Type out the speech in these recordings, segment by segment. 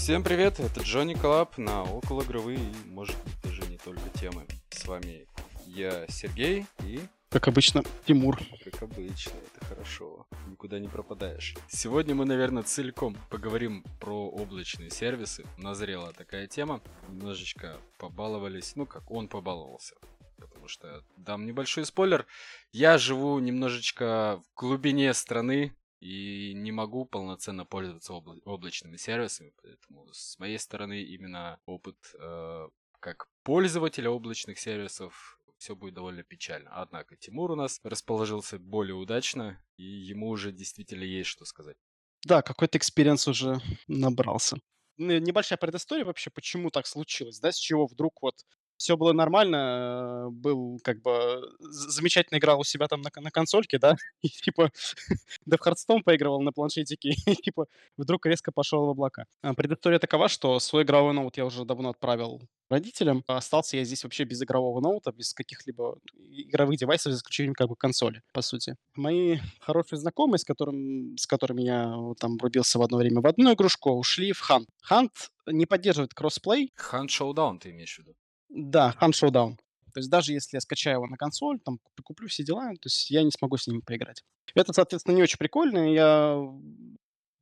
Всем привет, это Джонни Коллаб на около игровые и, может быть, даже не только темы. С вами я, Сергей, и, Как обычно, Тимур. как обычно, это хорошо, никуда не пропадаешь. Сегодня мы, наверное, целиком поговорим про облачные сервисы. Назрела такая тема, немножечко побаловались, ну как, он побаловался. Потому что, дам небольшой спойлер, я живу немножечко в глубине страны, и не могу полноценно пользоваться обла- облачными сервисами, поэтому с моей стороны именно опыт э, как пользователя облачных сервисов все будет довольно печально. Однако Тимур у нас расположился более удачно, и ему уже действительно есть что сказать. Да, какой-то experience уже набрался. Небольшая предыстория вообще, почему так случилось, да, с чего вдруг вот все было нормально, э, был как бы з- замечательно играл у себя там на, на консольке, да, и типа да в Hearthstone поигрывал на планшетике, и типа вдруг резко пошел в облака. А Предыстория такова, что свой игровой ноут я уже давно отправил родителям. А Остался я здесь вообще без игрового ноута, без каких-либо игровых девайсов, за исключением как бы консоли, по сути. Мои хорошие знакомые, с, которым, с которыми я там врубился в одно время в одну игрушку, ушли в Hunt. Hunt не поддерживает кроссплей, Hunt Showdown ты имеешь в виду? Да, Hunt Showdown. То есть даже если я скачаю его на консоль, там куплю, все дела, то есть я не смогу с ними поиграть. Это, соответственно, не очень прикольно. Я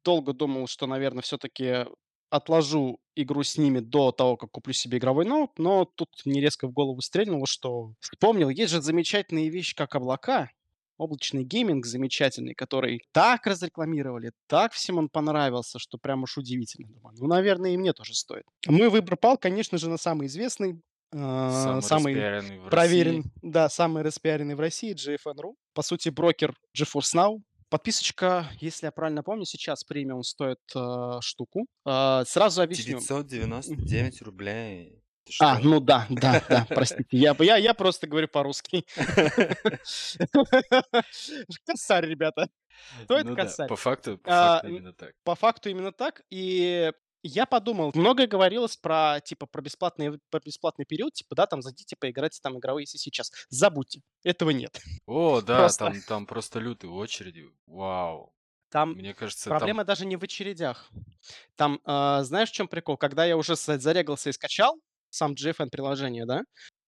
долго думал, что, наверное, все-таки отложу игру с ними до того, как куплю себе игровой ноут, но тут мне резко в голову стрельнуло, что вспомнил, есть же замечательные вещи, как облака, облачный гейминг замечательный, который так разрекламировали, так всем он понравился, что прям уж удивительно. Думаю, ну, наверное, и мне тоже стоит. Мой выбор пал, конечно же, на самый известный, Самый, самый распиаренный в проверен, России. да, самый распиаренный в России, GFN.ru. По сути, брокер GeForce Now. Подписочка, если я правильно помню, сейчас премиум стоит э, штуку. Э, сразу объясню. 999 рублей. Ты А, что? ну да, да, да, простите. Я, я, я просто говорю по-русски. Косарь, ребята. Стоит Ну да, косарь. по факту, по А, факту именно так. По факту именно так. И я подумал, многое говорилось про, типа, про бесплатный, про бесплатный период, типа, да, там, зайдите, поиграйте там игровые, если сейчас. Забудьте. Этого нет. О, да, Просто. там, там просто лютые очереди. Вау. Там Мне кажется, там Проблема даже не в очередях. Там, а, знаешь, в чем прикол? Когда я уже за- зарегался и скачал сам GFN приложение, да,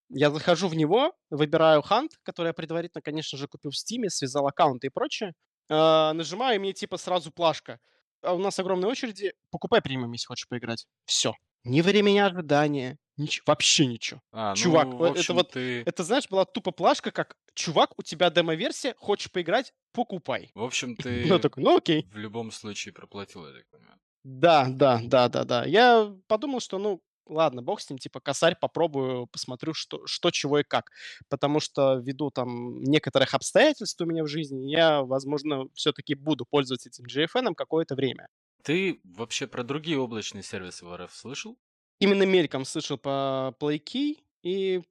я захожу в него, выбираю Hunt, который я предварительно, конечно же, купил в Steam, связал аккаунты и прочее, а, нажимаю, и мне типа сразу плашка. А у нас огромные очереди, покупай премиум, если хочешь поиграть. Все. Ни времени ожидания, ничего, вообще ничего. А, Чувак, ну, в это общем, вот- ты... Это, знаешь, была тупо плашка, как, чувак, у тебя демо-версия, хочешь поиграть, покупай. В общем, Ну, ты такой, ну окей. в любом случае проплатил, я так понимаю. Да, да, да, да, да. Я подумал, что, ну, ладно, бог с ним, типа, косарь, попробую, посмотрю, что, что, чего и как. Потому что ввиду там некоторых обстоятельств у меня в жизни, я, возможно, все-таки буду пользоваться этим GFN какое-то время. Ты вообще про другие облачные сервисы в РФ слышал? Именно мельком слышал по PlayKey, и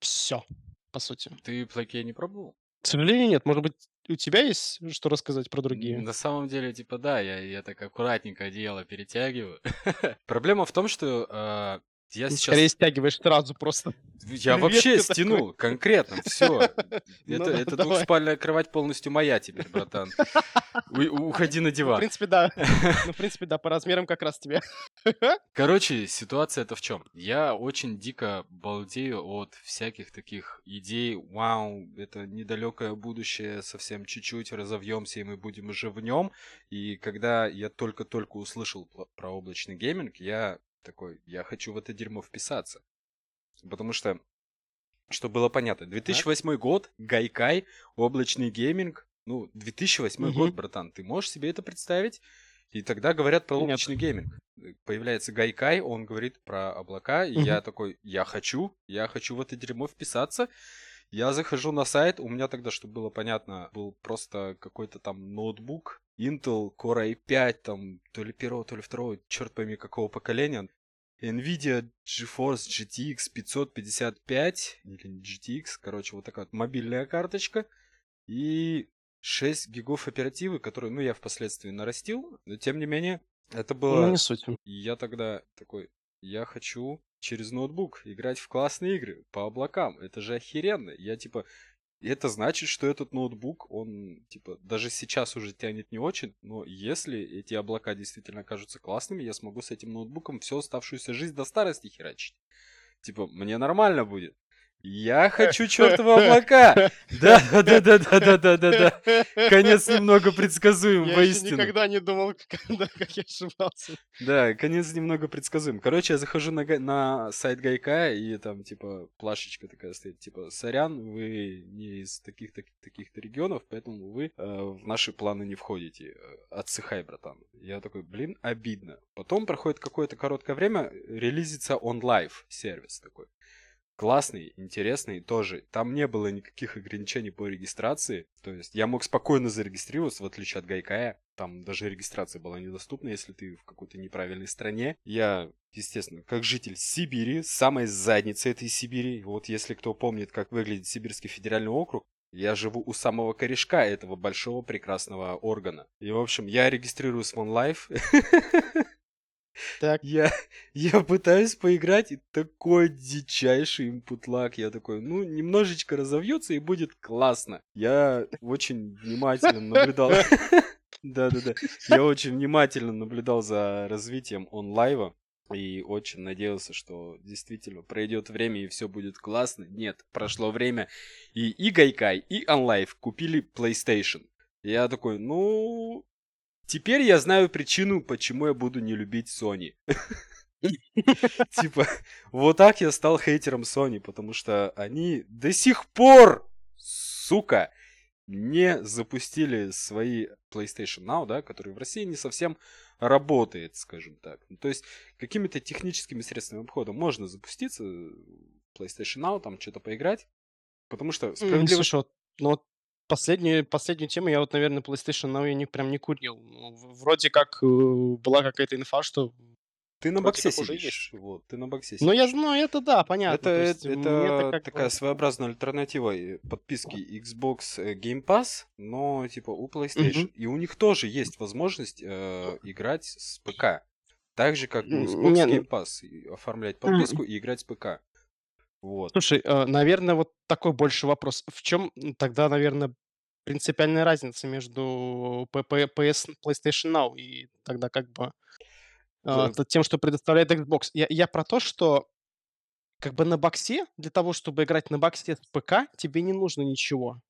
все, по сути. Ты Play не пробовал? К сожалению, нет. Может быть, у тебя есть что рассказать про другие? На самом деле, типа, да, я, я так аккуратненько одеяло перетягиваю. Проблема в том, что э, я Ты сейчас... Скорее стягиваешь сразу просто. Я Привет, вообще ты стянул, конкретно, все. Ну Это, да, это давай. двухспальная кровать полностью моя теперь, братан. У- уходи на Ну, В диван. принципе, да. Ну, в принципе, да, по размерам как раз тебе. Короче, ситуация это в чем? Я очень дико балдею от всяких таких идей. Вау, это недалекое будущее, совсем чуть-чуть разовьемся, и мы будем уже в нем. И когда я только-только услышал про облачный гейминг, я такой, я хочу в это дерьмо вписаться. Потому что, что было понятно, 2008 год, Gaikai, облачный гейминг. Ну, 2008 год, Мгм. братан, ты можешь себе это представить? И тогда говорят про Нет. облачный гейминг. Появляется Гайкай, он говорит про облака, и Мгм. я такой, я хочу, я хочу в это дерьмо вписаться. Я захожу на сайт, у меня тогда, чтобы было понятно, был просто какой-то там ноутбук, Intel Core i5, там, то ли первого, то ли второго, черт пойми, какого поколения. Nvidia GeForce GTX 555, или GTX, короче, вот такая вот мобильная карточка. И 6 гигов оперативы, которые, ну, я впоследствии нарастил, но тем не менее, это было... Ну, не суть. Я тогда такой, я хочу через ноутбук играть в классные игры по облакам. Это же охеренно. Я типа, И это значит, что этот ноутбук, он, типа, даже сейчас уже тянет не очень, но если эти облака действительно окажутся классными, я смогу с этим ноутбуком всю оставшуюся жизнь до старости херачить. Типа, мне нормально будет. Я хочу чертова облака! Да, да, да, да, да, да, да, да. Конец немного предсказуем, я воистину. Я никогда не думал, когда, как я ошибался. Да, конец немного предсказуем. Короче, я захожу на, на сайт Гайка, и там, типа, плашечка такая стоит, типа, сорян, вы не из таких-то таких регионов, поэтому вы э, в наши планы не входите. Отсыхай, братан. Я такой, блин, обидно. Потом проходит какое-то короткое время, релизится онлайн-сервис такой. Классный, интересный тоже. Там не было никаких ограничений по регистрации. То есть я мог спокойно зарегистрироваться, в отличие от Гайкая. Там даже регистрация была недоступна, если ты в какой-то неправильной стране. Я, естественно, как житель Сибири, самой задницы этой Сибири. Вот если кто помнит, как выглядит Сибирский федеральный округ, я живу у самого корешка этого большого прекрасного органа. И, в общем, я регистрируюсь в OnLive. Так, Я, я пытаюсь поиграть, и такой дичайший lag. Я такой, ну, немножечко разовьется и будет классно. Я очень внимательно наблюдал. Да-да-да. Я очень внимательно наблюдал за развитием онлайва. И очень надеялся, что действительно пройдет время и все будет классно. Нет, прошло время. И и Гайкай, и онлайв купили PlayStation. Я такой, ну, Теперь я знаю причину, почему я буду не любить Sony. Типа, вот так я стал хейтером Sony, потому что они до сих пор, сука, не запустили свои PlayStation Now, да, который в России не совсем работает, скажем так. Ну, то есть, какими-то техническими средствами обхода можно запуститься в PlayStation Now, там что-то поиграть, потому что справедливо... слушай, вот, ну вот последнюю, последнюю тему я вот, наверное, PlayStation Now я не, прям не курил. Ну, Вроде как э, была какая-то инфа, что... Ты на боксе сидишь. Вот, ты на боксе Ну, я сидишь. знаю, это да, понятно. Это, то есть это, как такая бы- своеобразная альтернатива э, подписки Xbox э, Game Pass, но типа у PlayStation. И у них тоже есть возможность э, играть с ПК. Так же, как у Xbox не, ну- Game Pass. и оформлять подписку и играть с ПК. Вот. Слушай, э, наверное, вот такой больше вопрос. В чем тогда, наверное, принципиальная разница между PP, PS, PlayStation Now и тогда как бы э, тем, что предоставляет Xbox? Я, я про то, что как бы на боксе, для того, чтобы играть на боксе с ПК, тебе не нужно ничего.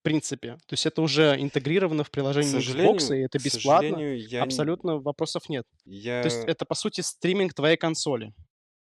В принципе. То есть это уже интегрировано в приложение Xbox, и это бесплатно. я, Абсолютно вопросов нет. я... То есть это, по сути, стриминг твоей консоли.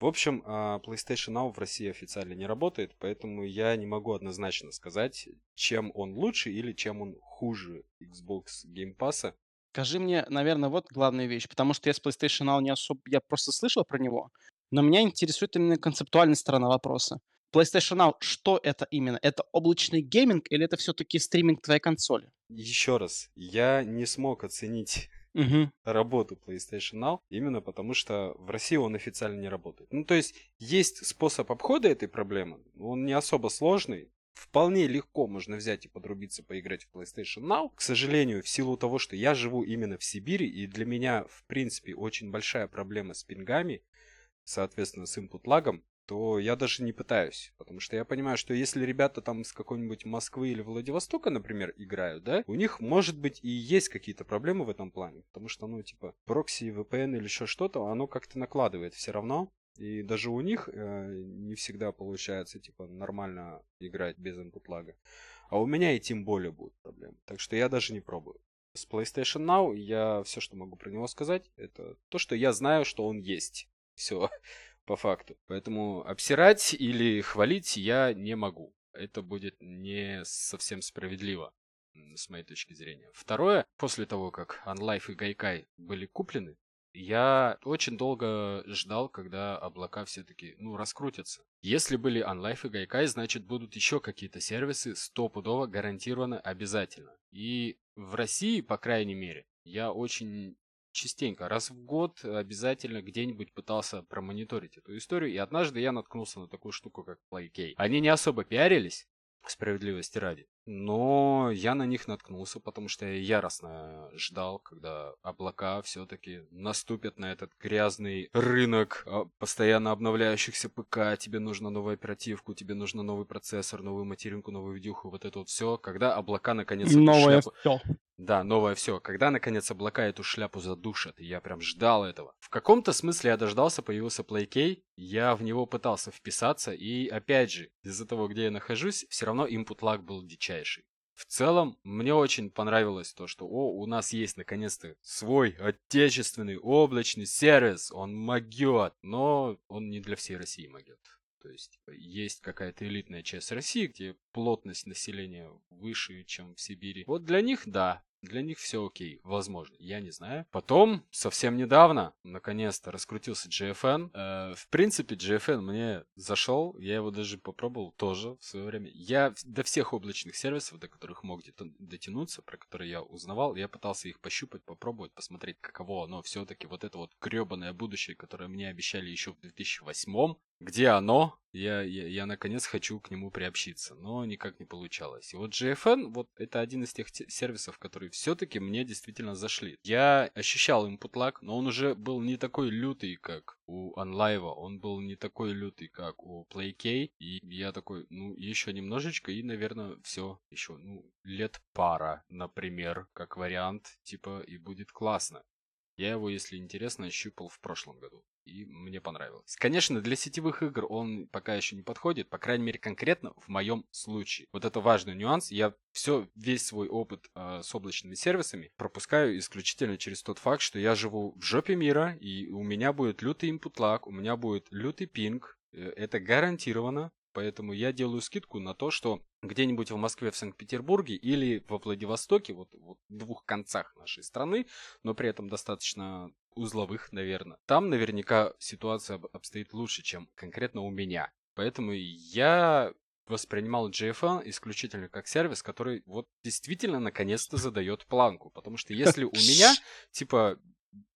В общем, а, PlayStation Now в России официально не работает, поэтому я не могу однозначно сказать, чем он лучше или чем он хуже Xbox Game Pass. Скажи мне, наверное, вот главная вещь, потому что я с PlayStation Now не особо... Я просто слышал про него, но меня интересует именно концептуальная сторона вопроса. PlayStation Now, что это именно? Это облачный гейминг или это все-таки стриминг твоей консоли? Еще раз, я не смог оценить Угу. работу PlayStation Now, именно потому что в России он официально не работает. Ну, то есть, есть способ обхода этой проблемы, он не особо сложный, вполне легко можно взять и подрубиться, поиграть в PlayStation Now. К сожалению, в силу того, что я живу именно в Сибири, и для меня, в принципе, очень большая проблема с пингами, соответственно, с input лагом, то я даже не пытаюсь. Потому что я понимаю, что если ребята там с какой-нибудь Москвы или Владивостока, например, играют, да, у них, может быть, и есть какие-то проблемы в этом плане. Потому что, ну, типа, прокси, VPN или еще что-то, оно как-то накладывает все равно. И даже у них э, не всегда получается, типа, нормально играть без input лага. А у меня и тем более будут проблемы. Так что я даже не пробую. С PlayStation Now я все, что могу про него сказать, это то, что я знаю, что он есть. Все, по факту. Поэтому обсирать или хвалить я не могу. Это будет не совсем справедливо, с моей точки зрения. Второе, после того, как OnLife и Гайкай были куплены, я очень долго ждал, когда облака все-таки, ну, раскрутятся. Если были OnLife и Гайкай, значит будут еще какие-то сервисы стопудово гарантированно обязательно. И в России, по крайней мере, я очень частенько, раз в год обязательно где-нибудь пытался промониторить эту историю. И однажды я наткнулся на такую штуку, как PlayK. Они не особо пиарились, справедливости ради. но я на них наткнулся, потому что я яростно ждал, когда облака все-таки наступят на этот грязный рынок а, постоянно обновляющихся ПК, тебе нужно новую оперативку, тебе нужно новый процессор, новую материнку, новую видюху, вот это вот все, когда облака наконец Новое шляпу... все. Да, новое все. Когда наконец облака эту шляпу задушат, я прям ждал этого. В каком-то смысле я дождался, появился PlayKey, я в него пытался вписаться, и опять же, из-за того, где я нахожусь, все равно input lag был дичайший. В целом, мне очень понравилось то, что о, у нас есть наконец-то свой отечественный облачный сервис, он могет, но он не для всей России могет. То есть есть какая-то элитная часть России, где плотность населения выше, чем в Сибири. Вот для них, да, для них все окей, возможно, я не знаю. Потом, совсем недавно, наконец-то раскрутился GFN. Э, в принципе, GFN мне зашел, я его даже попробовал тоже в свое время. Я до всех облачных сервисов, до которых мог дотянуться, про которые я узнавал, я пытался их пощупать, попробовать, посмотреть, каково оно все-таки вот это вот гребаное будущее, которое мне обещали еще в 2008 где оно, я, я, я наконец хочу к нему приобщиться, но никак не получалось. И вот GFN, вот это один из тех сервисов, которые все-таки мне действительно зашли. Я ощущал input lag, но он уже был не такой лютый, как у OnLive, он был не такой лютый, как у PlayK, и я такой, ну, еще немножечко, и, наверное, все, еще, ну, лет пара, например, как вариант, типа, и будет классно. Я его, если интересно, щупал в прошлом году и мне понравилось. Конечно, для сетевых игр он пока еще не подходит, по крайней мере конкретно в моем случае. Вот это важный нюанс. Я все, весь свой опыт э, с облачными сервисами пропускаю исключительно через тот факт, что я живу в жопе мира, и у меня будет лютый input lag, у меня будет лютый пинг, э, это гарантированно. Поэтому я делаю скидку на то, что где-нибудь в Москве, в Санкт-Петербурге или во Владивостоке, вот, вот в двух концах нашей страны, но при этом достаточно узловых, наверное. Там наверняка ситуация обстоит лучше, чем конкретно у меня. Поэтому я воспринимал GFN исключительно как сервис, который вот действительно наконец-то задает планку. Потому что если у меня, типа,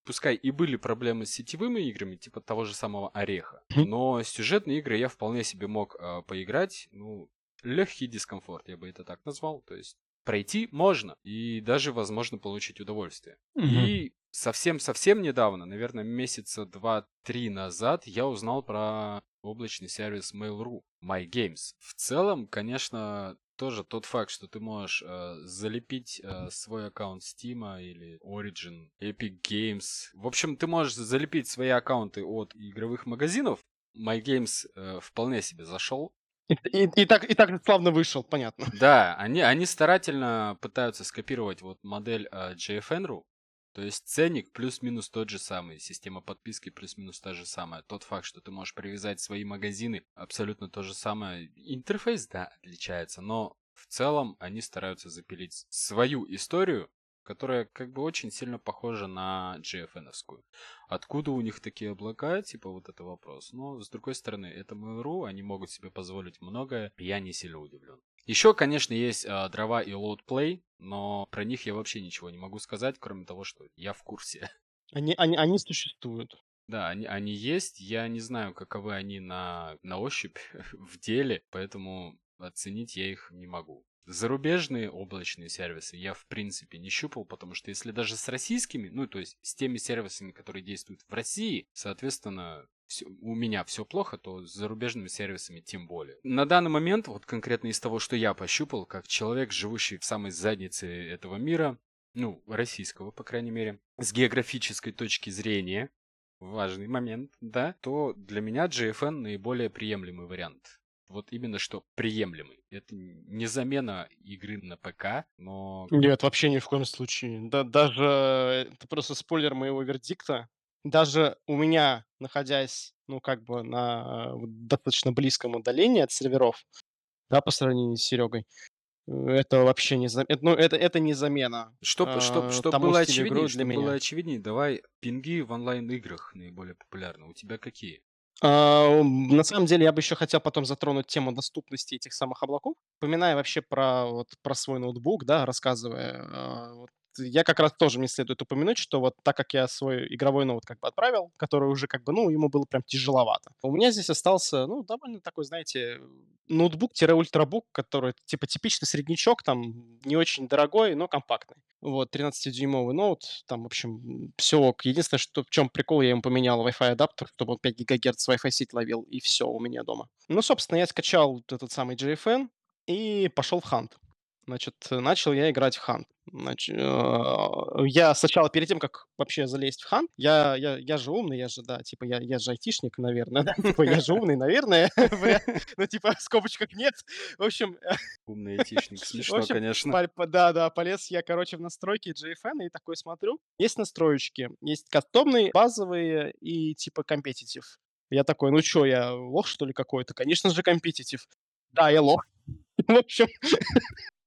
пускай и были проблемы с сетевыми играми, типа того же самого Ореха, но сюжетные игры я вполне себе мог э, поиграть, ну, легкий дискомфорт, я бы это так назвал. То есть пройти можно и даже возможно получить удовольствие. Угу. И совсем-совсем недавно, наверное, месяца два-три назад, я узнал про облачный сервис Mail.ru, MyGames. В целом, конечно, тоже тот факт, что ты можешь э, залепить э, свой аккаунт Steam или Origin, Epic Games. В общем, ты можешь залепить свои аккаунты от игровых магазинов. MyGames э, вполне себе зашел. И, и, и, так, и так славно вышел, понятно. Да, они, они старательно пытаются скопировать вот модель э, JFN.ru, то есть ценник плюс-минус тот же самый, система подписки плюс-минус та же самая. Тот факт, что ты можешь привязать свои магазины, абсолютно то же самое. Интерфейс, да, отличается, но в целом они стараются запилить свою историю, которая как бы очень сильно похожа на GFN-овскую. Откуда у них такие облака, типа вот это вопрос. Но, с другой стороны, это Mail.ru, они могут себе позволить многое, я не сильно удивлен. Еще, конечно, есть э, дрова и loadplay, но про них я вообще ничего не могу сказать, кроме того, что я в курсе. Они, они, они существуют. Да, они, они есть. Я не знаю, каковы они на, на ощупь в деле, поэтому оценить я их не могу. Зарубежные облачные сервисы я в принципе не щупал, потому что если даже с российскими, ну то есть с теми сервисами, которые действуют в России, соответственно, у меня все плохо, то с зарубежными сервисами тем более. На данный момент, вот конкретно из того, что я пощупал, как человек, живущий в самой заднице этого мира, ну, российского, по крайней мере, с географической точки зрения, важный момент, да, то для меня GFN наиболее приемлемый вариант. Вот именно что приемлемый. Это не замена игры на ПК, но... Нет, вообще ни в коем случае. Да, даже э, это просто спойлер моего вердикта даже у меня, находясь, ну, как бы на достаточно близком удалении от серверов, да, по сравнению с Серегой, э, это вообще не замена. Ну, это, это не замена. Чтоб, э, чтоб, чтоб было очевиднее, чтобы было очевиднее, давай пинги в онлайн-играх наиболее популярны. У тебя какие? А, на самом деле, я бы еще хотел потом затронуть тему доступности этих самых облаков, упоминая вообще про, вот, про свой ноутбук, да, рассказывая, а, вот, я как раз тоже мне следует упомянуть, что вот так как я свой игровой ноут как бы отправил, который уже как бы, ну, ему было прям тяжеловато. У меня здесь остался, ну, довольно такой, знаете, ноутбук-ультрабук, который типа типичный среднячок, там, не очень дорогой, но компактный. Вот, 13-дюймовый ноут, там, в общем, все ок. Единственное, что в чем прикол, я ему поменял Wi-Fi адаптер, чтобы он 5 ГГц Wi-Fi сеть ловил, и все у меня дома. Ну, собственно, я скачал этот самый JFN и пошел в Hunt. Значит, начал я играть в Hunt. Значит, э, я сначала, перед тем, как вообще залезть в Hunt, я, я, я же умный, я же, да, типа, я, я же айтишник, наверное, да, типа, я же умный, наверное, ну, типа, скобочках нет. В общем... Умный айтишник, смешно, конечно. Да, да, полез я, короче, в настройки JFN и такой смотрю. Есть настроечки, есть кастомные, базовые и, типа, компетитив. Я такой, ну что, я лох, что ли, какой-то? Конечно же, компетитив. Да, я лох. В общем,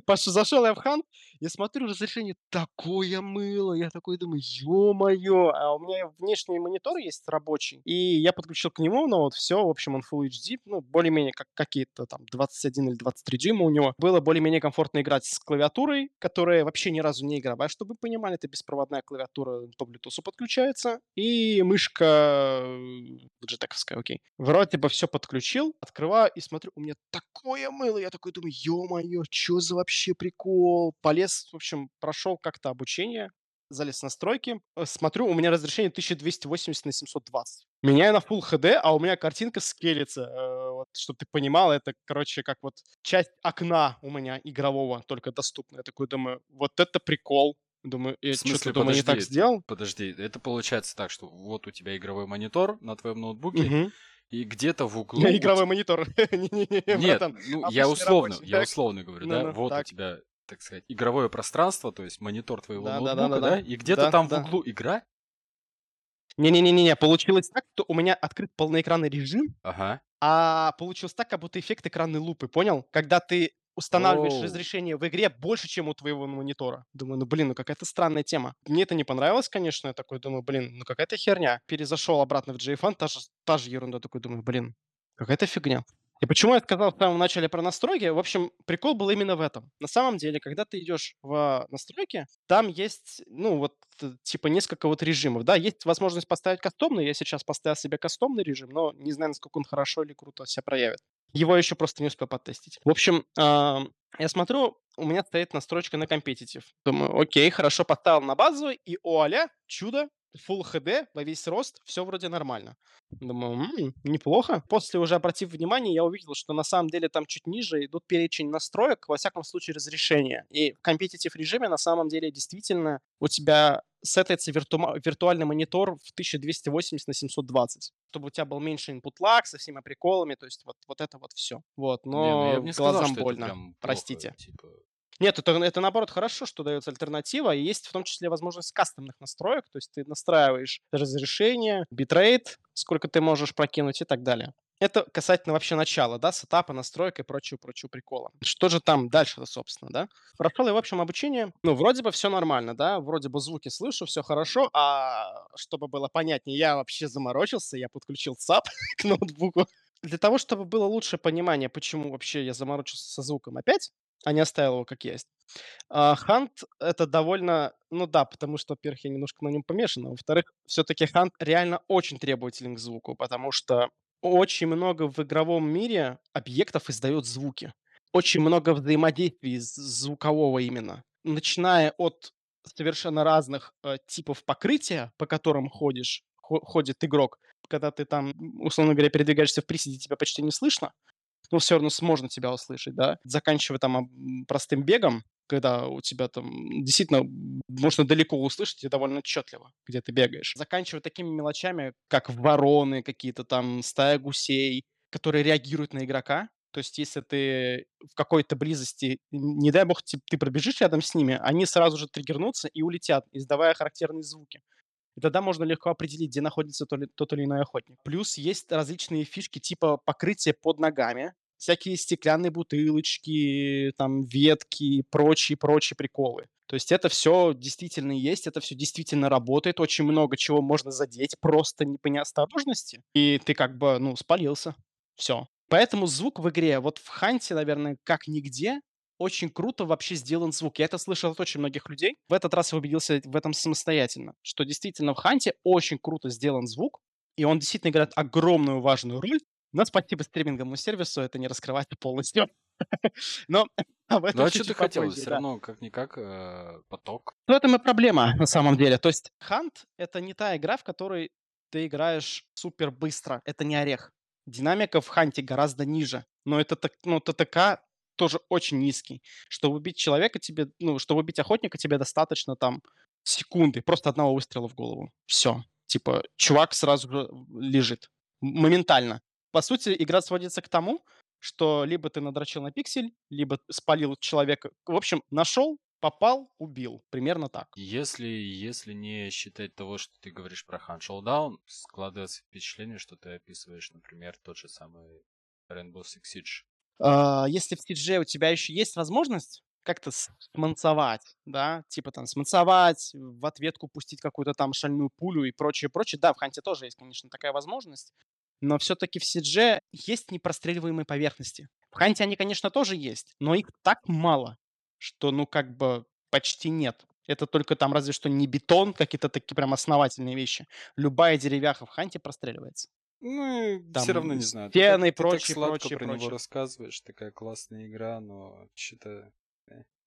Паша, зашел я в хан, я смотрю, разрешение такое мыло. Я такой думаю, ё-моё. А у меня внешний монитор есть рабочий. И я подключил к нему, но вот все, в общем, он Full HD, ну, более-менее как какие-то там 21 или 23 дюйма у него. Было более-менее комфортно играть с клавиатурой, которая вообще ни разу не игровая, чтобы вы понимали, это беспроводная клавиатура по Bluetooth подключается. И мышка Logitech, окей. Вроде бы все подключил, открываю и смотрю, у меня такое мыло. Я такой думаю, ё-моё, чё за вообще прикол? Полез, в общем, прошел как-то обучение, залез в настройки, э, смотрю, у меня разрешение 1280 на 720. Меняю на Full HD, а у меня картинка скелится. Э, вот, чтобы ты понимал, это, короче, как вот часть окна у меня игрового только доступна. Я такой думаю, вот это прикол. Думаю, я что-то думаю, не так сделал. Подожди, это получается так, что вот у тебя игровой монитор на твоем ноутбуке, угу и где-то в углу... Игровой монитор. Нет, ну, я условно, я условно говорю, да, вот у тебя, так сказать, игровое пространство, то есть монитор твоего ноутбука, да, и где-то там в углу игра. Не-не-не-не, получилось так, что у меня открыт полноэкранный режим, ага. а получилось так, как будто эффект экранной лупы, понял? Когда ты устанавливаешь Оу. разрешение в игре больше, чем у твоего монитора. Думаю, ну блин, ну какая-то странная тема. Мне это не понравилось, конечно. Я такой думаю, блин, ну какая-то херня. Перезашел обратно в JFN, та же, та же ерунда. Такой думаю, блин, какая-то фигня. И почему я сказал в самом начале про настройки? В общем, прикол был именно в этом. На самом деле, когда ты идешь в настройки, там есть, ну, вот, э, типа, несколько вот режимов. Да, есть возможность поставить кастомный. Я сейчас поставил себе кастомный режим, но не знаю, насколько он хорошо или круто себя проявит. Его еще просто не успел потестить. В общем, я смотрю, у меня стоит настройка на компетитив. Думаю, окей, хорошо, поставил на базовый, и оля, чудо, Full HD во весь рост, все вроде нормально. Думаю, м-м, неплохо. После уже обратив внимание, я увидел, что на самом деле там чуть ниже идут перечень настроек, во всяком случае разрешения. И в компетитив режиме на самом деле действительно у тебя сетается вирту- виртуальный монитор в 1280 на 720, чтобы у тебя был меньше input lag со всеми приколами, то есть вот, вот это вот все. Вот, но не, ну не глазам сказал, больно, плохо, простите. Типа... Нет, это, это наоборот хорошо, что дается альтернатива, и есть в том числе возможность кастомных настроек, то есть ты настраиваешь разрешение, битрейт, сколько ты можешь прокинуть и так далее. Это касательно вообще начала, да, сетапа, настроек и прочего-прочего прикола. Что же там дальше-то, собственно, да? Прошел я, в общем, обучение. Ну, вроде бы все нормально, да, вроде бы звуки слышу, все хорошо, а чтобы было понятнее, я вообще заморочился, я подключил саб к ноутбуку. Для того, чтобы было лучшее понимание, почему вообще я заморочился со звуком опять, а не оставил его как есть. Hunt это довольно, ну да, потому что, во-первых, я немножко на нем помешан, а во-вторых, все-таки Hunt реально очень требователен к звуку, потому что очень много в игровом мире объектов издает звуки. Очень много взаимодействий звукового именно. Начиная от совершенно разных э, типов покрытия, по которым ходишь, ходит игрок, когда ты там, условно говоря, передвигаешься в приседе, тебя почти не слышно, но все равно можно тебя услышать, да, заканчивая там простым бегом, когда у тебя там действительно можно далеко услышать и довольно отчетливо, где ты бегаешь. Заканчивая такими мелочами, как вороны какие-то там, стая гусей, которые реагируют на игрока. То есть, если ты в какой-то близости, не дай бог, ты, пробежишь рядом с ними, они сразу же триггернутся и улетят, издавая характерные звуки. И тогда можно легко определить, где находится тот, тот или иной охотник. Плюс есть различные фишки типа покрытия под ногами, всякие стеклянные бутылочки, там ветки, прочие-прочие приколы. То есть это все действительно есть, это все действительно работает, очень много чего можно задеть просто не по неосторожности, и ты как бы, ну, спалился. Все. Поэтому звук в игре, вот в Ханте, наверное, как нигде, очень круто вообще сделан звук. Я это слышал от очень многих людей. В этот раз я убедился в этом самостоятельно, что действительно в Ханте очень круто сделан звук, и он действительно играет огромную важную роль. Но спасибо стриминговому сервису это не раскрывает полностью. Но об этом ну а что ты хотел? Все равно, как-никак, э, поток. Ну, это и проблема, на самом деле. То есть, Хант — это не та игра, в которой ты играешь супер быстро. Это не орех. Динамика в Ханте гораздо ниже. Но это, ну, ТТК тоже очень низкий. Чтобы убить человека тебе, ну, чтобы убить охотника тебе достаточно там секунды, просто одного выстрела в голову. Все. Типа, чувак сразу лежит. Моментально. По сути, игра сводится к тому, что либо ты надрочил на пиксель, либо спалил человека. В общем, нашел, попал, убил. Примерно так. Если, если не считать того, что ты говоришь про Hunt Showdown, складывается впечатление, что ты описываешь, например, тот же самый Rainbow Six Siege. А, если в CG у тебя еще есть возможность как-то сманцевать, да, типа там сманцевать, в ответку пустить какую-то там шальную пулю и прочее, прочее. Да, в Ханте тоже есть, конечно, такая возможность, но все-таки в CG есть непростреливаемые поверхности. В Ханте они, конечно, тоже есть, но их так мало, что, ну, как бы почти нет. Это только там разве что не бетон, какие-то такие прям основательные вещи. Любая деревяха в Ханте простреливается. Ну, Там все равно не знаю. Стены и прочее, прочее, про прочее. него рассказываешь, такая классная игра, но что-то...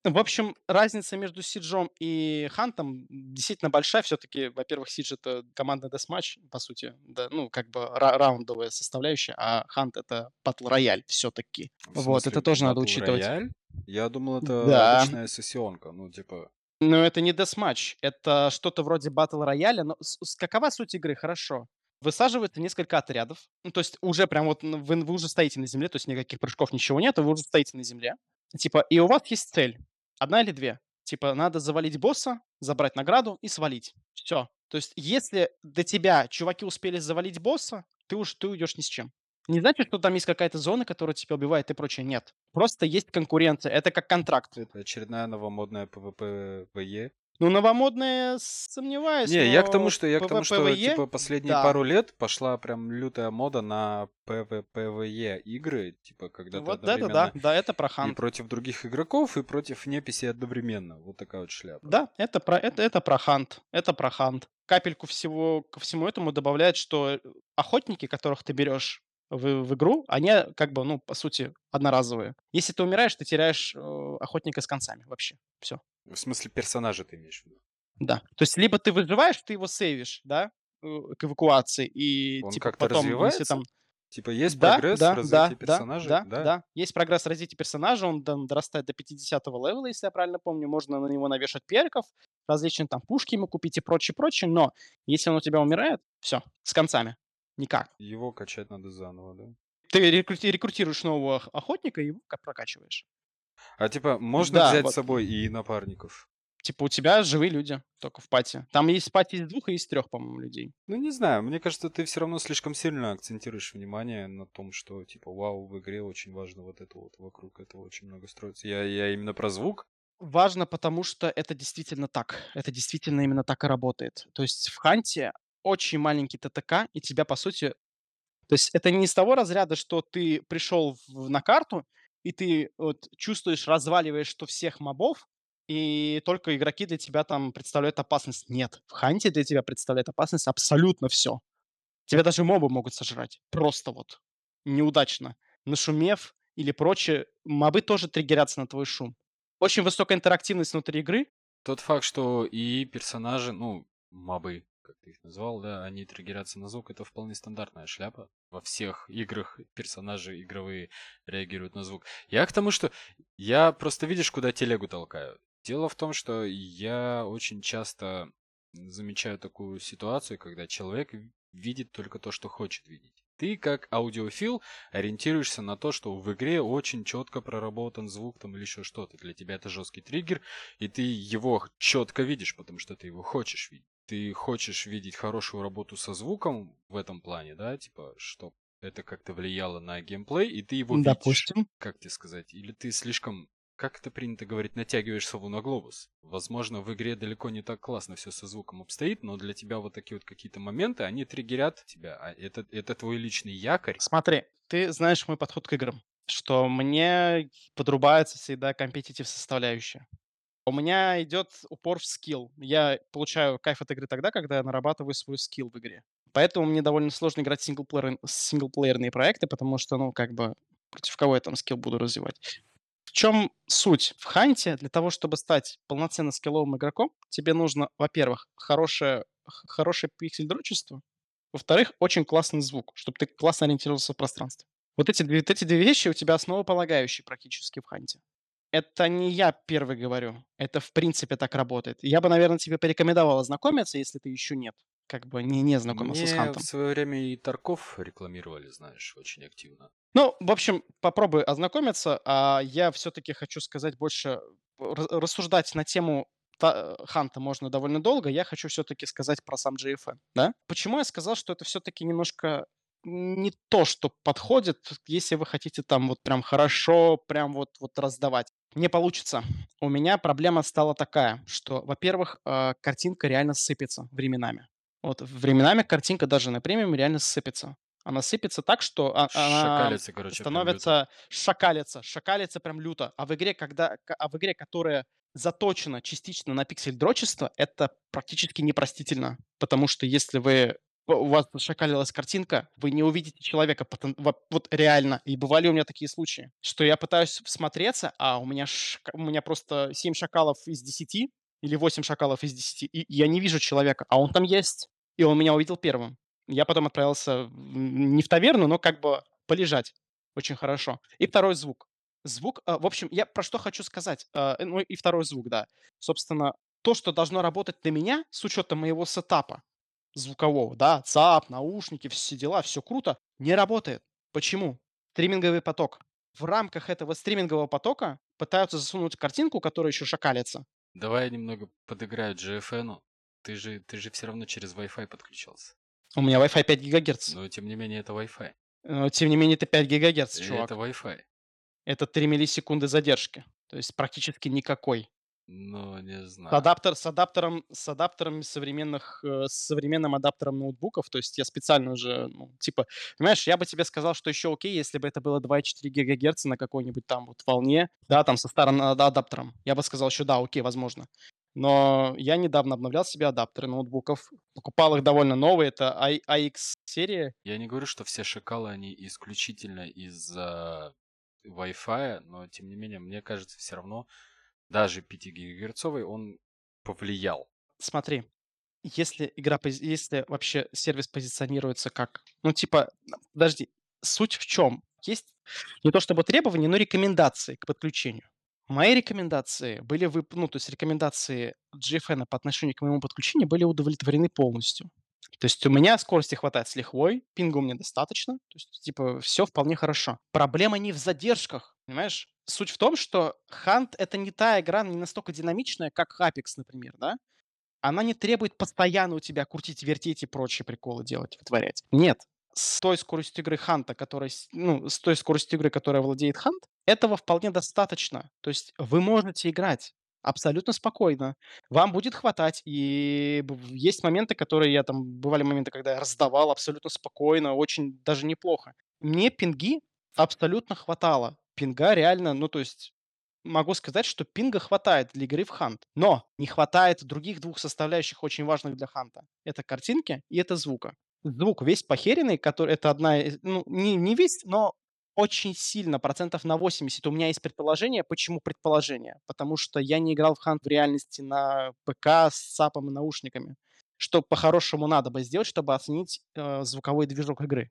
В общем, разница между Сиджом и Хантом действительно большая. Все-таки, во-первых, Сидж — это командный десматч, по сути, да, ну, как бы ра- раундовая составляющая, а Хант — это батл рояль все-таки. Вот, это тоже надо учитывать. Рояль? Я думал, это Да. обычная сессионка, ну, типа... Но это не десматч, это что-то вроде батл рояля. Но с- какова суть игры? Хорошо. Высаживается несколько отрядов. Ну, то есть уже прям вот вы, вы уже стоите на земле, то есть никаких прыжков, ничего нет, вы уже стоите на земле. Типа, и у вас есть цель. Одна или две. Типа, надо завалить босса, забрать награду и свалить. Все. То есть, если до тебя чуваки успели завалить босса, ты уж ты уйдешь ни с чем. Не значит, что там есть какая-то зона, которая тебя убивает и прочее. Нет. Просто есть конкуренция. Это как контракт. Это очередная новомодная PvP-VE. Ну, новомодные сомневаюсь. Не, я к тому, что я к тому, что типа последние да. пару лет пошла прям лютая мода на PvPvE игры, типа когда Вот ты это да, одновременно да, это про и хант. против других игроков, и против неписи одновременно. Вот такая вот шляпа. Да, это про, это, это про хант. Это про хант. Капельку всего, ко всему этому добавляет, что э, охотники, которых ты берешь в, в игру, они как бы, ну, по сути, одноразовые. Если ты умираешь, ты теряешь э, охотника с концами вообще. Все. В смысле персонажа ты имеешь в виду? Да. То есть либо ты выживаешь, ты его сейвишь, да, э, к эвакуации, и Он типа как-то потом, развивается? если там Типа есть Да, прогресс да, в развитии да, персонажа? да, да, да. Есть прогресс развития персонажа, он дорастает до 50 левела, если я правильно помню. Можно на него навешать перков, различные там пушки ему купить и прочее, прочее. Но если он у тебя умирает, все, с концами. Никак. Его качать надо заново, да? Ты рекрути- рекрутируешь нового ох- охотника и его как прокачиваешь. А типа можно Да, взять вот. с собой и напарников? Типа у тебя живые люди только в пати. Там есть пати из двух и из трех, по-моему, людей. Ну, не знаю, мне кажется, ты все равно слишком сильно акцентируешь внимание на том, что, типа, вау, в игре очень важно вот это вот, вокруг этого очень много строится. Я, я именно про звук. Важно, потому что это действительно так. Это действительно именно так и работает. То есть в Ханте очень маленький ТТК, и тебя, по сути... То есть это не из того разряда, что ты пришел в- на карту, и ты вот чувствуешь, разваливаешь, что всех мобов, и только игроки для тебя там представляют опасность. Нет, в Ханте для тебя представляет опасность абсолютно все. Тебя даже мобы могут сожрать. Просто вот. Неудачно. Нашумев или прочее, мобы тоже триггерятся на твой шум. Очень высокая интерактивность внутри игры. Тот факт, что и персонажи, ну, мобы, как ты их назвал, да, они триггерятся на звук, это вполне стандартная шляпа. Во всех играх персонажи игровые реагируют на звук. Я к тому, что я просто видишь, куда телегу толкаю. Дело в том, что я очень часто замечаю такую ситуацию, когда человек видит только то, что хочет видеть. Ты, как аудиофил, ориентируешься на то, что в игре очень четко проработан звук там или еще что-то. Для тебя это жесткий триггер, и ты его четко видишь, потому что ты его хочешь видеть. Ты хочешь видеть хорошую работу со звуком в этом плане, да, типа, что это как-то влияло на геймплей, и ты его видишь. Допустим. Как тебе сказать? Или ты слишком как это принято говорить, натягиваешь сову на глобус. Возможно, в игре далеко не так классно все со звуком обстоит, но для тебя вот такие вот какие-то моменты, они триггерят тебя. А это, это твой личный якорь. Смотри, ты знаешь мой подход к играм. что мне подрубается всегда компетитив составляющая. У меня идет упор в скилл. Я получаю кайф от игры тогда, когда я нарабатываю свой скилл в игре. Поэтому мне довольно сложно играть синглплеер, синглплеерные проекты, потому что, ну, как бы, против кого я там скилл буду развивать. В чем суть? В ханте для того, чтобы стать полноценно скилловым игроком, тебе нужно, во-первых, хорошее, хорошее пиксель-дрочество, во-вторых, очень классный звук, чтобы ты классно ориентировался в пространстве. Вот эти, вот эти две вещи у тебя основополагающие практически в ханте. Это не я первый говорю. Это в принципе так работает. Я бы, наверное, тебе порекомендовал ознакомиться, если ты еще нет. Как бы не, не знакомился Мне с Хантом. в свое время и Тарков рекламировали, знаешь, очень активно. Ну, в общем, попробуй ознакомиться, а я все-таки хочу сказать больше, рассуждать на тему Ханта можно довольно долго. Я хочу все-таки сказать про сам GFN, да? Почему я сказал, что это все-таки немножко не то, что подходит, если вы хотите там вот прям хорошо, прям вот, вот раздавать. Не получится. У меня проблема стала такая, что, во-первых, э, картинка реально сыпется временами. Вот временами картинка даже на премиуме реально сыпется. Она сыпется так, что а, она короче, становится шакалится, шакалится прям люто. А в игре, когда, а в игре, которая заточена частично на пиксель-дрочество, это практически непростительно. Потому что если вы у вас шакалилась картинка, вы не увидите человека вот, реально. И бывали у меня такие случаи, что я пытаюсь всмотреться, а у меня, ш... у меня просто 7 шакалов из 10 или 8 шакалов из 10, и я не вижу человека, а он там есть. И он меня увидел первым. Я потом отправился не в таверну, но как бы полежать. Очень хорошо. И второй звук. Звук, а, в общем, я про что хочу сказать. А, ну и второй звук, да. Собственно, то, что должно работать на меня с учетом моего сетапа звукового, да, ЦАП, наушники, все дела, все круто, не работает. Почему? Стриминговый поток. В рамках этого стримингового потока пытаются засунуть картинку, которая еще шакалится. Давай я немного подыграю GFN. Ты же, ты же все равно через Wi-Fi подключался. У меня Wi-Fi 5 ГГц. Но тем не менее это Wi-Fi. Но тем не менее это 5 ГГц, И чувак. Это Wi-Fi. Это 3 миллисекунды задержки. То есть практически никакой. Ну, не С, знаю. адаптер, с адаптером, с адаптером современных, э, с современным адаптером ноутбуков, то есть я специально уже, ну, типа, понимаешь, я бы тебе сказал, что еще окей, если бы это было 2,4 ГГц на какой-нибудь там вот волне, да, там со старым ада- адаптером, я бы сказал еще да, окей, возможно. Но я недавно обновлял себе адаптеры ноутбуков, покупал их довольно новые, это AX серия, Я не говорю, что все шакалы, они исключительно из-за Wi-Fi, но тем не менее, мне кажется, все равно даже 5 гигагерцовый он повлиял. смотри, если игра, если вообще сервис позиционируется как, ну типа, подожди, суть в чем? Есть не то чтобы требования, но рекомендации к подключению. Мои рекомендации были, вып- ну то есть рекомендации GFN по отношению к моему подключению были удовлетворены полностью. То есть у меня скорости хватает с лихвой, пинга у меня достаточно, то есть типа все вполне хорошо. Проблема не в задержках, понимаешь? Суть в том, что Hunt это не та игра, не настолько динамичная, как Apex, например, да? она не требует постоянно у тебя крутить, вертеть и прочие приколы делать, вытворять. Нет. С той скоростью игры Ханта, которая, ну, с той скоростью игры, которая владеет Хант, этого вполне достаточно. То есть вы можете играть абсолютно спокойно. Вам будет хватать. И есть моменты, которые я там... Бывали моменты, когда я раздавал абсолютно спокойно, очень даже неплохо. Мне пинги абсолютно хватало. Пинга реально, ну, то есть могу сказать, что пинга хватает для игры в Хант. Но не хватает других двух составляющих, очень важных для Ханта. Это картинки и это звука. Звук весь похеренный, который это одна, ну, не, не весь, но очень сильно, процентов на 80. У меня есть предположение. Почему предположение? Потому что я не играл в Хант в реальности на ПК с САПом и наушниками. Что по-хорошему надо бы сделать, чтобы оценить э, звуковой движок игры.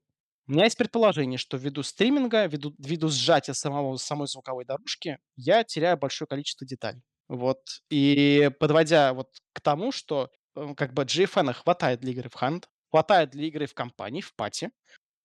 У меня есть предположение, что ввиду стриминга, ввиду, ввиду сжатия самого, самой звуковой дорожки, я теряю большое количество деталей. Вот. И подводя вот к тому, что э, как бы GFN хватает для игры в ханд, хватает для игры в компании, в пати,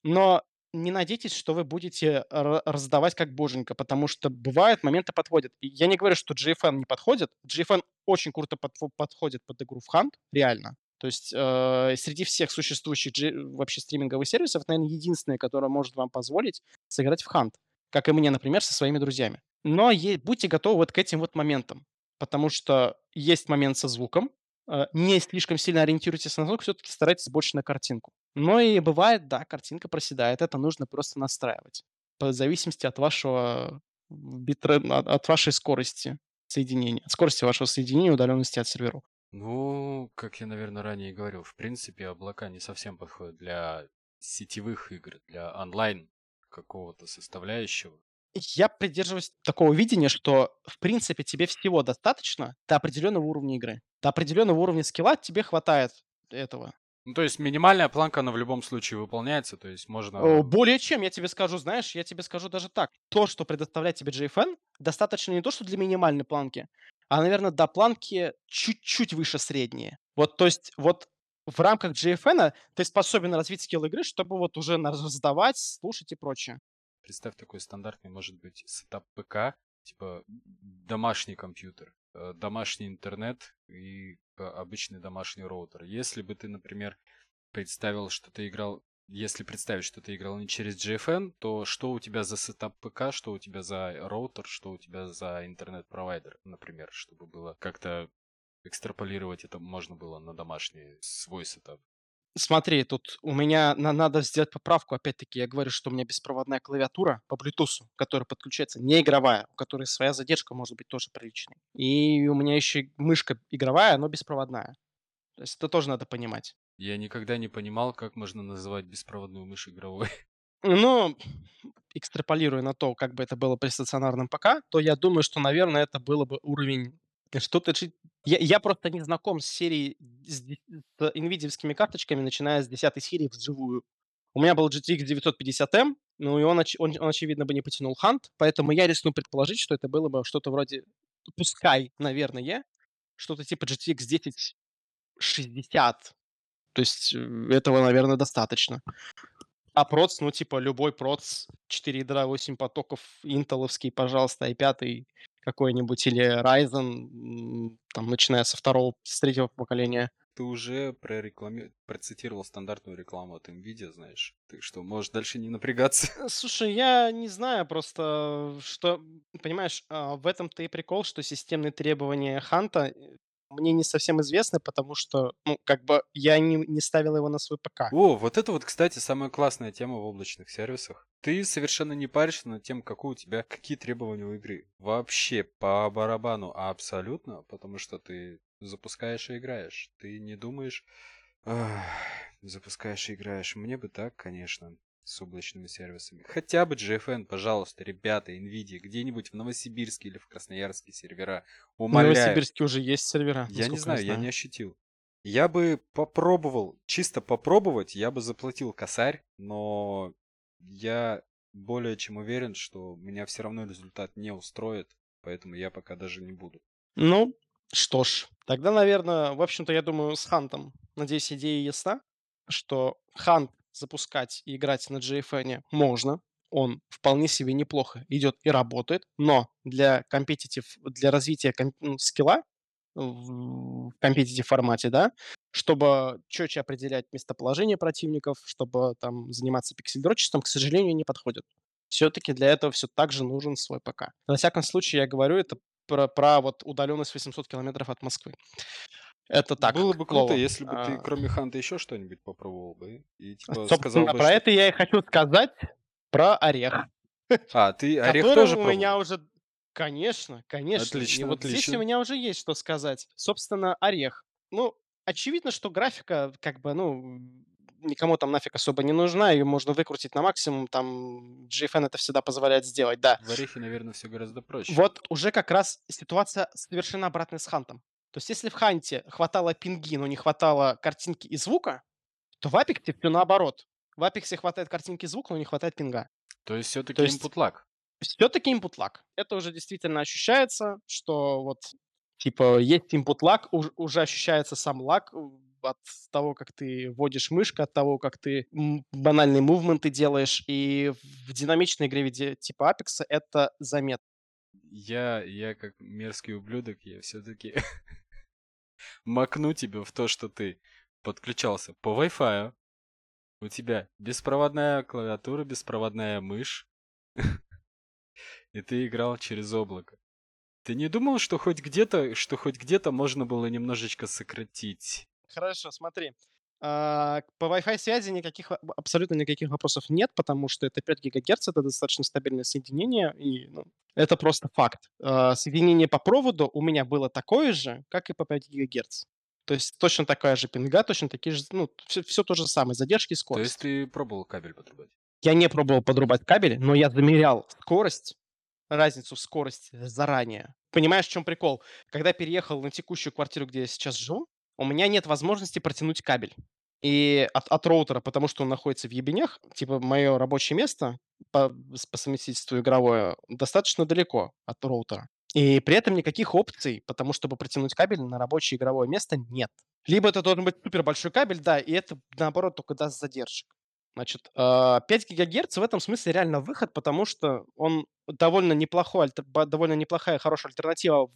но не надейтесь, что вы будете ра- раздавать как боженька, потому что бывают моменты подходят. И я не говорю, что GFN не подходит. GFN очень круто подфо- подходит под игру в ханд, реально. То есть э, среди всех существующих G- вообще стриминговых сервисов, наверное, единственное, которое может вам позволить сыграть в хант. Как и мне, например, со своими друзьями. Но будьте готовы вот к этим вот моментам. Потому что есть момент со звуком. э, Не слишком сильно ориентируйтесь на звук, все-таки старайтесь больше на картинку. Но и бывает, да, картинка проседает. Это нужно просто настраивать. по зависимости от вашего битрейт, от, от вашей скорости соединения, от скорости вашего соединения и удаленности от серверов. Ну, как я, наверное, ранее говорил, в принципе, облака не совсем подходят для сетевых игр, для онлайн какого-то составляющего. Я придерживаюсь такого видения, что, в принципе, тебе всего достаточно до определенного уровня игры. До определенного уровня скилла тебе хватает этого. Ну, то есть минимальная планка, она в любом случае выполняется, то есть можно... О, Более чем, я тебе скажу, знаешь, я тебе скажу даже так. То, что предоставляет тебе GFN, достаточно не то, что для минимальной планки, а, наверное, до планки чуть-чуть выше средней. Вот, то есть, вот в рамках GFN ты способен развить скилл игры, чтобы вот уже раздавать, слушать и прочее. Представь такой стандартный, может быть, сетап ПК, типа домашний компьютер, э, домашний интернет и э, обычный домашний роутер. Если бы ты, например, представил, что ты играл если представить, что ты играл не через GFN, то что у тебя за сетап ПК, что у тебя за роутер, что у тебя за интернет-провайдер, например, чтобы было как-то экстраполировать это можно было на домашний свой сетап. Смотри, тут у меня на- надо сделать поправку. Опять-таки, я говорю, что у меня беспроводная клавиатура по Bluetooth, которая подключается не игровая, у которой своя задержка может быть тоже приличной. И у меня еще мышка игровая, но беспроводная. То есть это тоже надо понимать. Я никогда не понимал, как можно называть беспроводную мышь игровой. Ну, экстраполируя на то, как бы это было при стационарном ПК, то я думаю, что, наверное, это было бы уровень что-то... Я, я просто не знаком с серией, с, с NVIDIA карточками, начиная с 10 серии вживую. У меня был GTX 950M, ну и он, он, он, очевидно, бы не потянул Hunt, поэтому я рискну предположить, что это было бы что-то вроде, пускай, наверное, что-то типа GTX 1060 то есть э, этого, наверное, достаточно. А проц, ну, типа, любой проц, 4 ядра, 8 потоков, интеловский, пожалуйста, i5 какой-нибудь, или Ryzen, там, начиная со второго, с третьего поколения. Ты уже прореклами... процитировал стандартную рекламу от NVIDIA, знаешь. Ты что, можешь дальше не напрягаться? Э, слушай, я не знаю, просто, что, понимаешь, а, в этом-то и прикол, что системные требования Ханта мне не совсем известны, потому что, ну, как бы я не, не ставил его на свой ПК. О, вот это вот, кстати, самая классная тема в облачных сервисах. Ты совершенно не паришься над тем, какой у тебя, какие требования у игры. Вообще по барабану абсолютно, потому что ты запускаешь и играешь. Ты не думаешь, запускаешь и играешь. Мне бы так, конечно с облачными сервисами. Хотя бы GFN, пожалуйста, ребята, NVIDIA, где-нибудь в Новосибирске или в Красноярске сервера. Умоляю. В Новосибирске уже есть сервера. Я не знаю, я, я не ощутил. Я бы попробовал, чисто попробовать, я бы заплатил косарь, но я более чем уверен, что меня все равно результат не устроит, поэтому я пока даже не буду. Ну, что ж, тогда, наверное, в общем-то, я думаю, с Хантом, надеюсь, идея ясна, что Хант запускать и играть на GFN можно. Он вполне себе неплохо идет и работает, но для компетитив, для развития комп- ну, скилла в компетитив формате, да, чтобы четче определять местоположение противников, чтобы там заниматься пиксель-дрочеством, к сожалению, не подходит. Все-таки для этого все так же нужен свой ПК. На всяком случае, я говорю это про, про вот удаленность 800 километров от Москвы. Это так. Было бы круто, если бы ты, а. кроме Ханта, еще что-нибудь попробовал бы. И, типа, Собственно, бы, про что... это я и хочу сказать про орех. А, ты орех тоже у меня уже... Конечно, конечно. Отлично, и вот отлично. здесь у меня уже есть что сказать. Собственно, орех. Ну, очевидно, что графика, как бы, ну, никому там нафиг особо не нужна, ее можно выкрутить на максимум, там GFN это всегда позволяет сделать, да. В Орехе, наверное, все гораздо проще. Вот уже как раз ситуация совершенно обратная с Хантом. То есть если в Ханте хватало пинги, но не хватало картинки и звука, то в Апексе все наоборот. В Апексе хватает картинки и звука, но не хватает пинга. То есть все-таки есть... input lag? Все-таки input lag. Это уже действительно ощущается, что вот типа есть input lag, уже ощущается сам лаг от того, как ты вводишь мышку, от того, как ты банальные мувменты делаешь. И в динамичной игре типа Apex это заметно. Я, я как мерзкий ублюдок, я все-таки макну тебя в то, что ты подключался по Wi-Fi, у тебя беспроводная клавиатура, беспроводная мышь, и ты играл через облако. Ты не думал, что хоть где-то, что хоть где-то можно было немножечко сократить? Хорошо, смотри. А, по Wi-Fi связи никаких абсолютно никаких вопросов нет, потому что это 5 гигагерц, это достаточно стабильное соединение, и, ну, это просто факт. А, соединение по проводу у меня было такое же, как и по 5 гигагерц. То есть точно такая же пинга, точно такие же, ну, все, все то же самое, задержки и То есть скорость. ты пробовал кабель подрубать? Я не пробовал подрубать кабель, но я замерял скорость, разницу в скорости заранее. Понимаешь, в чем прикол? Когда переехал на текущую квартиру, где я сейчас живу, у меня нет возможности протянуть кабель. И от, от роутера, потому что он находится в ебенях, типа мое рабочее место по, по совместительству игровое достаточно далеко от роутера. И при этом никаких опций, потому чтобы протянуть кабель на рабочее игровое место нет. Либо это должен быть супер большой кабель, да, и это наоборот только даст задержек. Значит, а, 5 гигагерц в этом смысле реально выход, потому что он довольно неплохой, довольно неплохая, хорошая альтернатива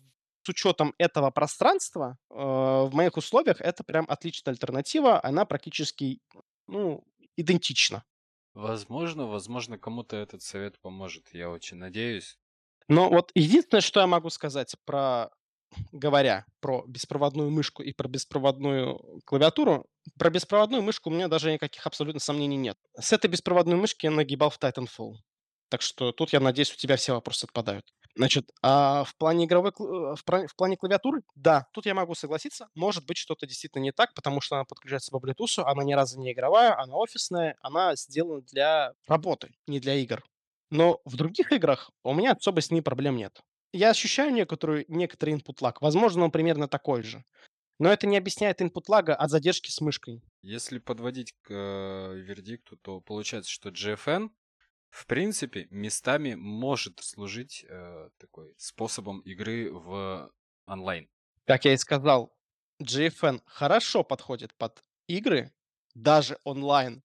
с учетом этого пространства. э, В моих условиях это прям отличная альтернатива, она практически, ну, идентична. Возможно, возможно, кому-то этот совет поможет. Я очень надеюсь. Но вот единственное, что я могу сказать про, говоря про беспроводную мышку и про беспроводную клавиатуру, про беспроводную мышку у меня даже никаких абсолютно сомнений нет. С этой беспроводной мышки я нагибал в Titanfall. Так что тут, я надеюсь, у тебя все вопросы отпадают. Значит, а в плане игровой, э, в плане клавиатуры, да, тут я могу согласиться. Может быть, что-то действительно не так, потому что она подключается по Bluetooth, она ни разу не игровая, она офисная, она сделана для работы, не для игр. Но в других играх у меня особо с ней проблем нет. Я ощущаю некоторую, некоторый input lag. Возможно, он примерно такой же. Но это не объясняет input лага от задержки с мышкой. Если подводить к э, вердикту, то получается, что GFN в принципе местами может служить э, такой способом игры в онлайн. Как я и сказал, GFN хорошо подходит под игры, даже онлайн,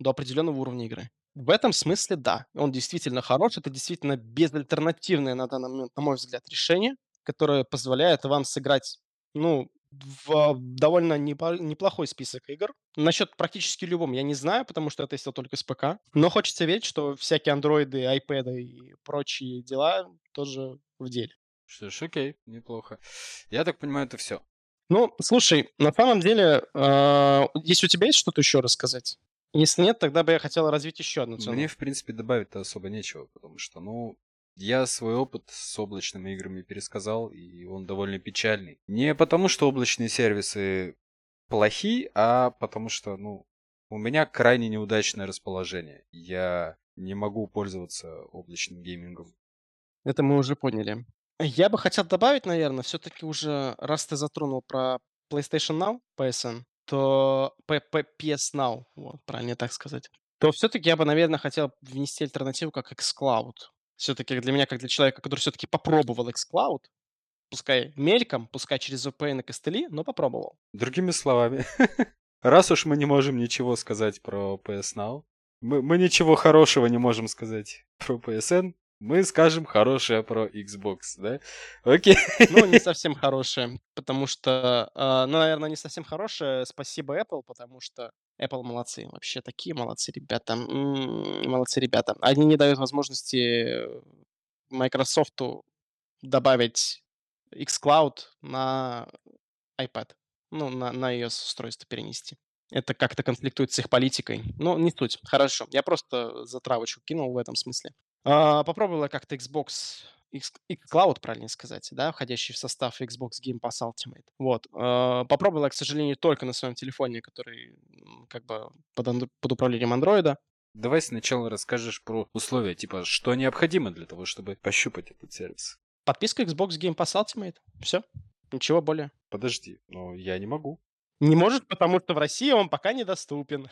до определенного уровня игры. В этом смысле да, он действительно хорош, это действительно безальтернативное на данный момент, на мой взгляд, решение, которое позволяет вам сыграть, ну, в довольно неплохой список игр. Насчет практически любом я не знаю, потому что я тестил только с ПК. Но хочется верить, что всякие андроиды, айпэды и прочие дела тоже в деле. Что ж, окей, неплохо. Я так понимаю, это все. Ну, слушай, на самом деле, э, если у тебя есть что-то еще рассказать? Если нет, тогда бы я хотел развить еще одну тему. Мне, в принципе, добавить-то особо нечего, потому что, ну, я свой опыт с облачными играми пересказал, и он довольно печальный. Не потому, что облачные сервисы плохи, а потому что, ну, у меня крайне неудачное расположение. Я не могу пользоваться облачным геймингом. Это мы уже поняли. Я бы хотел добавить, наверное, все-таки уже, раз ты затронул про PlayStation Now, PSN, то PS Now, вот, правильно так сказать, то все-таки я бы, наверное, хотел внести альтернативу как xCloud. Все-таки для меня, как для человека, который все-таки попробовал xCloud, пускай мельком, пускай через VPN и костыли, но попробовал. Другими словами, раз уж мы не можем ничего сказать про PS Now, мы, мы ничего хорошего не можем сказать про PSN, мы скажем хорошее про Xbox, да? Окей. Ну, не совсем хорошее, потому что, а, ну, наверное, не совсем хорошее. Спасибо Apple, потому что Apple молодцы. Вообще такие молодцы ребята. М, Молодцы ребята. Они не дают возможности Microsoft добавить xCloud на iPad. Ну, на, на iOS-устройство перенести. Это как-то конфликтует с их политикой. Ну, не суть. Хорошо. Я просто затравочку кинул в этом смысле. А, попробовала как-то Xbox xCloud, правильно сказать, да, входящий в состав Xbox Game Pass Ultimate. Вот. А, попробовала, к сожалению, только на своем телефоне, который как бы под, под управлением андроида. Давай сначала расскажешь про условия, типа, что необходимо для того, чтобы пощупать этот сервис. Подписка Xbox Game Pass Ultimate. Все. Ничего более. Подожди, но я не могу. Не может, потому что в России он пока недоступен.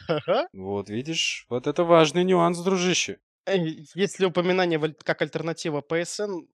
Вот видишь, вот это важный нюанс, дружище. Э, Если упоминание как альтернатива PSN,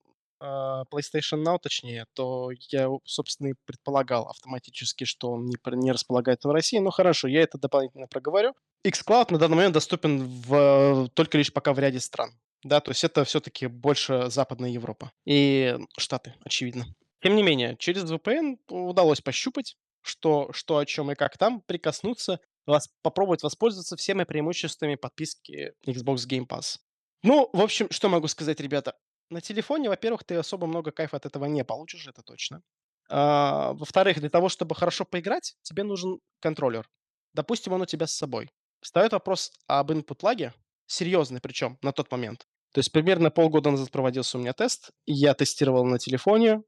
а, PlayStation Now, точнее, то я, собственно, и предполагал автоматически, что он не, не располагается в России. Ну хорошо, я это дополнительно проговорю. xCloud на данный момент доступен в, только лишь пока в ряде стран. Да, то есть это все-таки больше Западная Европа и Штаты, очевидно. Тем не менее, через VPN удалось пощупать, что, что о чем и как там, прикоснуться, вас, попробовать воспользоваться всеми преимуществами подписки Xbox Game Pass. Ну, в общем, что могу сказать, ребята? На телефоне, во-первых, ты особо много кайфа от этого не получишь, это точно. А, во-вторых, для того, чтобы хорошо поиграть, тебе нужен контроллер. допустим, он у тебя с собой. Встает вопрос об input лаге, серьезный причем на тот момент. То есть примерно полгода назад проводился у меня тест, я тестировал на телефоне.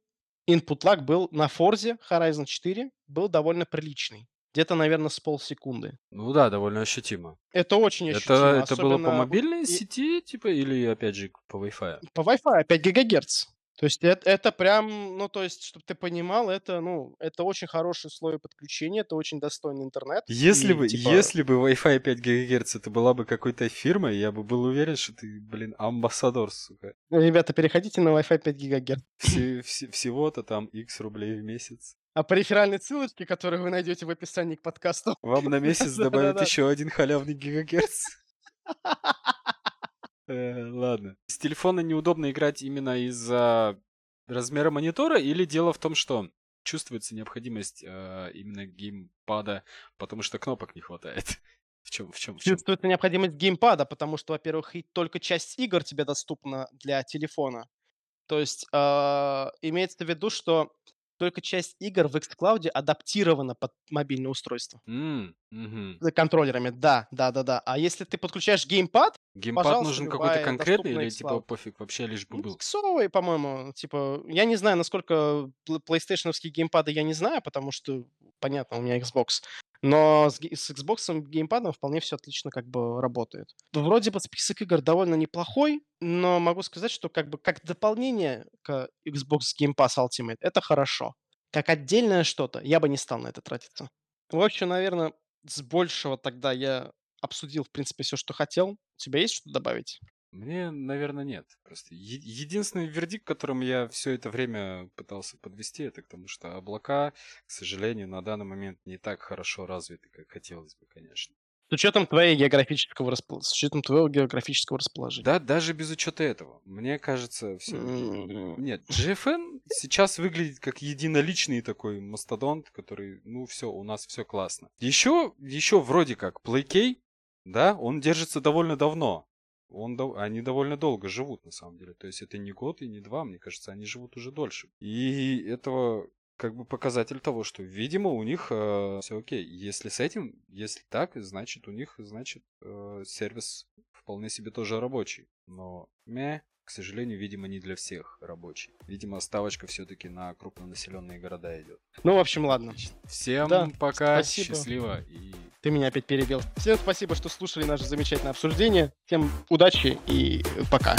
Input lag был на Forza Horizon 4, был довольно приличный. Где-то, наверное, с полсекунды. Ну да, довольно ощутимо. Это очень Это, ощутимо. это было по мобильной и- сети, типа, или опять же по Wi-Fi? По Wi-Fi 5 гигагерц. То есть это, это прям, ну, то есть, чтобы ты понимал, это, ну, это очень хороший слой подключения, это очень достойный интернет. Если И, бы, типа, если бы Wi-Fi 5 ГГц это была бы какой-то фирмой, я бы был уверен, что ты, блин, амбассадор, сука. Ребята, переходите на Wi-Fi 5 гигагерц. Все- все- всего-то там X рублей в месяц. А по реферальной ссылочке, которую вы найдете в описании к подкасту, Вам на месяц добавят еще один халявный гигагерц. Э, Ладно. С телефона неудобно играть именно из-за размера монитора или дело в том, что чувствуется необходимость э, именно геймпада, потому что кнопок не хватает? В чем, в чем, в чем? чувствуется необходимость геймпада, потому что, во-первых, и только часть игр тебе доступна для телефона. То есть а, имеется в виду, что только часть игр в xCloud адаптирована под мобильное устройство. Мгм. За контроллерами, да, да, да, да. А если ты подключаешь геймпад, Геймпад нужен какой-то конкретный или типа пофиг вообще лишь бы ну, был? иксовый, по-моему, типа, я не знаю, насколько PlayStationовские геймпады я не знаю, потому что, понятно, у меня Xbox. Но с, с Xbox геймпадом вполне все отлично как бы работает. Вроде бы список игр довольно неплохой, но могу сказать, что как бы как дополнение к Xbox Game Pass Ultimate это хорошо. Как отдельное что-то, я бы не стал на это тратиться. В общем, наверное, с большего тогда я обсудил, в принципе, все, что хотел. У тебя есть что добавить? Мне, наверное, нет. Просто е- единственный вердикт, которым я все это время пытался подвести, это к тому, что облака, к сожалению, на данный момент не так хорошо развиты, как хотелось бы, конечно. С учетом твоего географического, распол- с учетом твоего географического расположения. Да, даже без учета этого. Мне кажется, все. М, Нет, GFN сейчас выглядит как единоличный такой мастодонт, который, ну все, у нас все классно. Еще, еще вроде как PlayK, да, он держится довольно давно. Он, они довольно долго живут, на самом деле. То есть это не год и не два, мне кажется, они живут уже дольше. И этого как бы показатель того, что, видимо, у них все окей. Если с этим, если так, значит у них, значит, э, сервис вполне себе тоже рабочий. Но, мя, к сожалению, видимо, не для всех рабочий. Видимо, ставочка все-таки на крупнонаселенные города идет. Ну, в общем, ладно. Всем Да, пока, спасибо. счастливо и Ты меня опять перебил. Всем спасибо, что слушали наше замечательное обсуждение. Всем удачи и пока.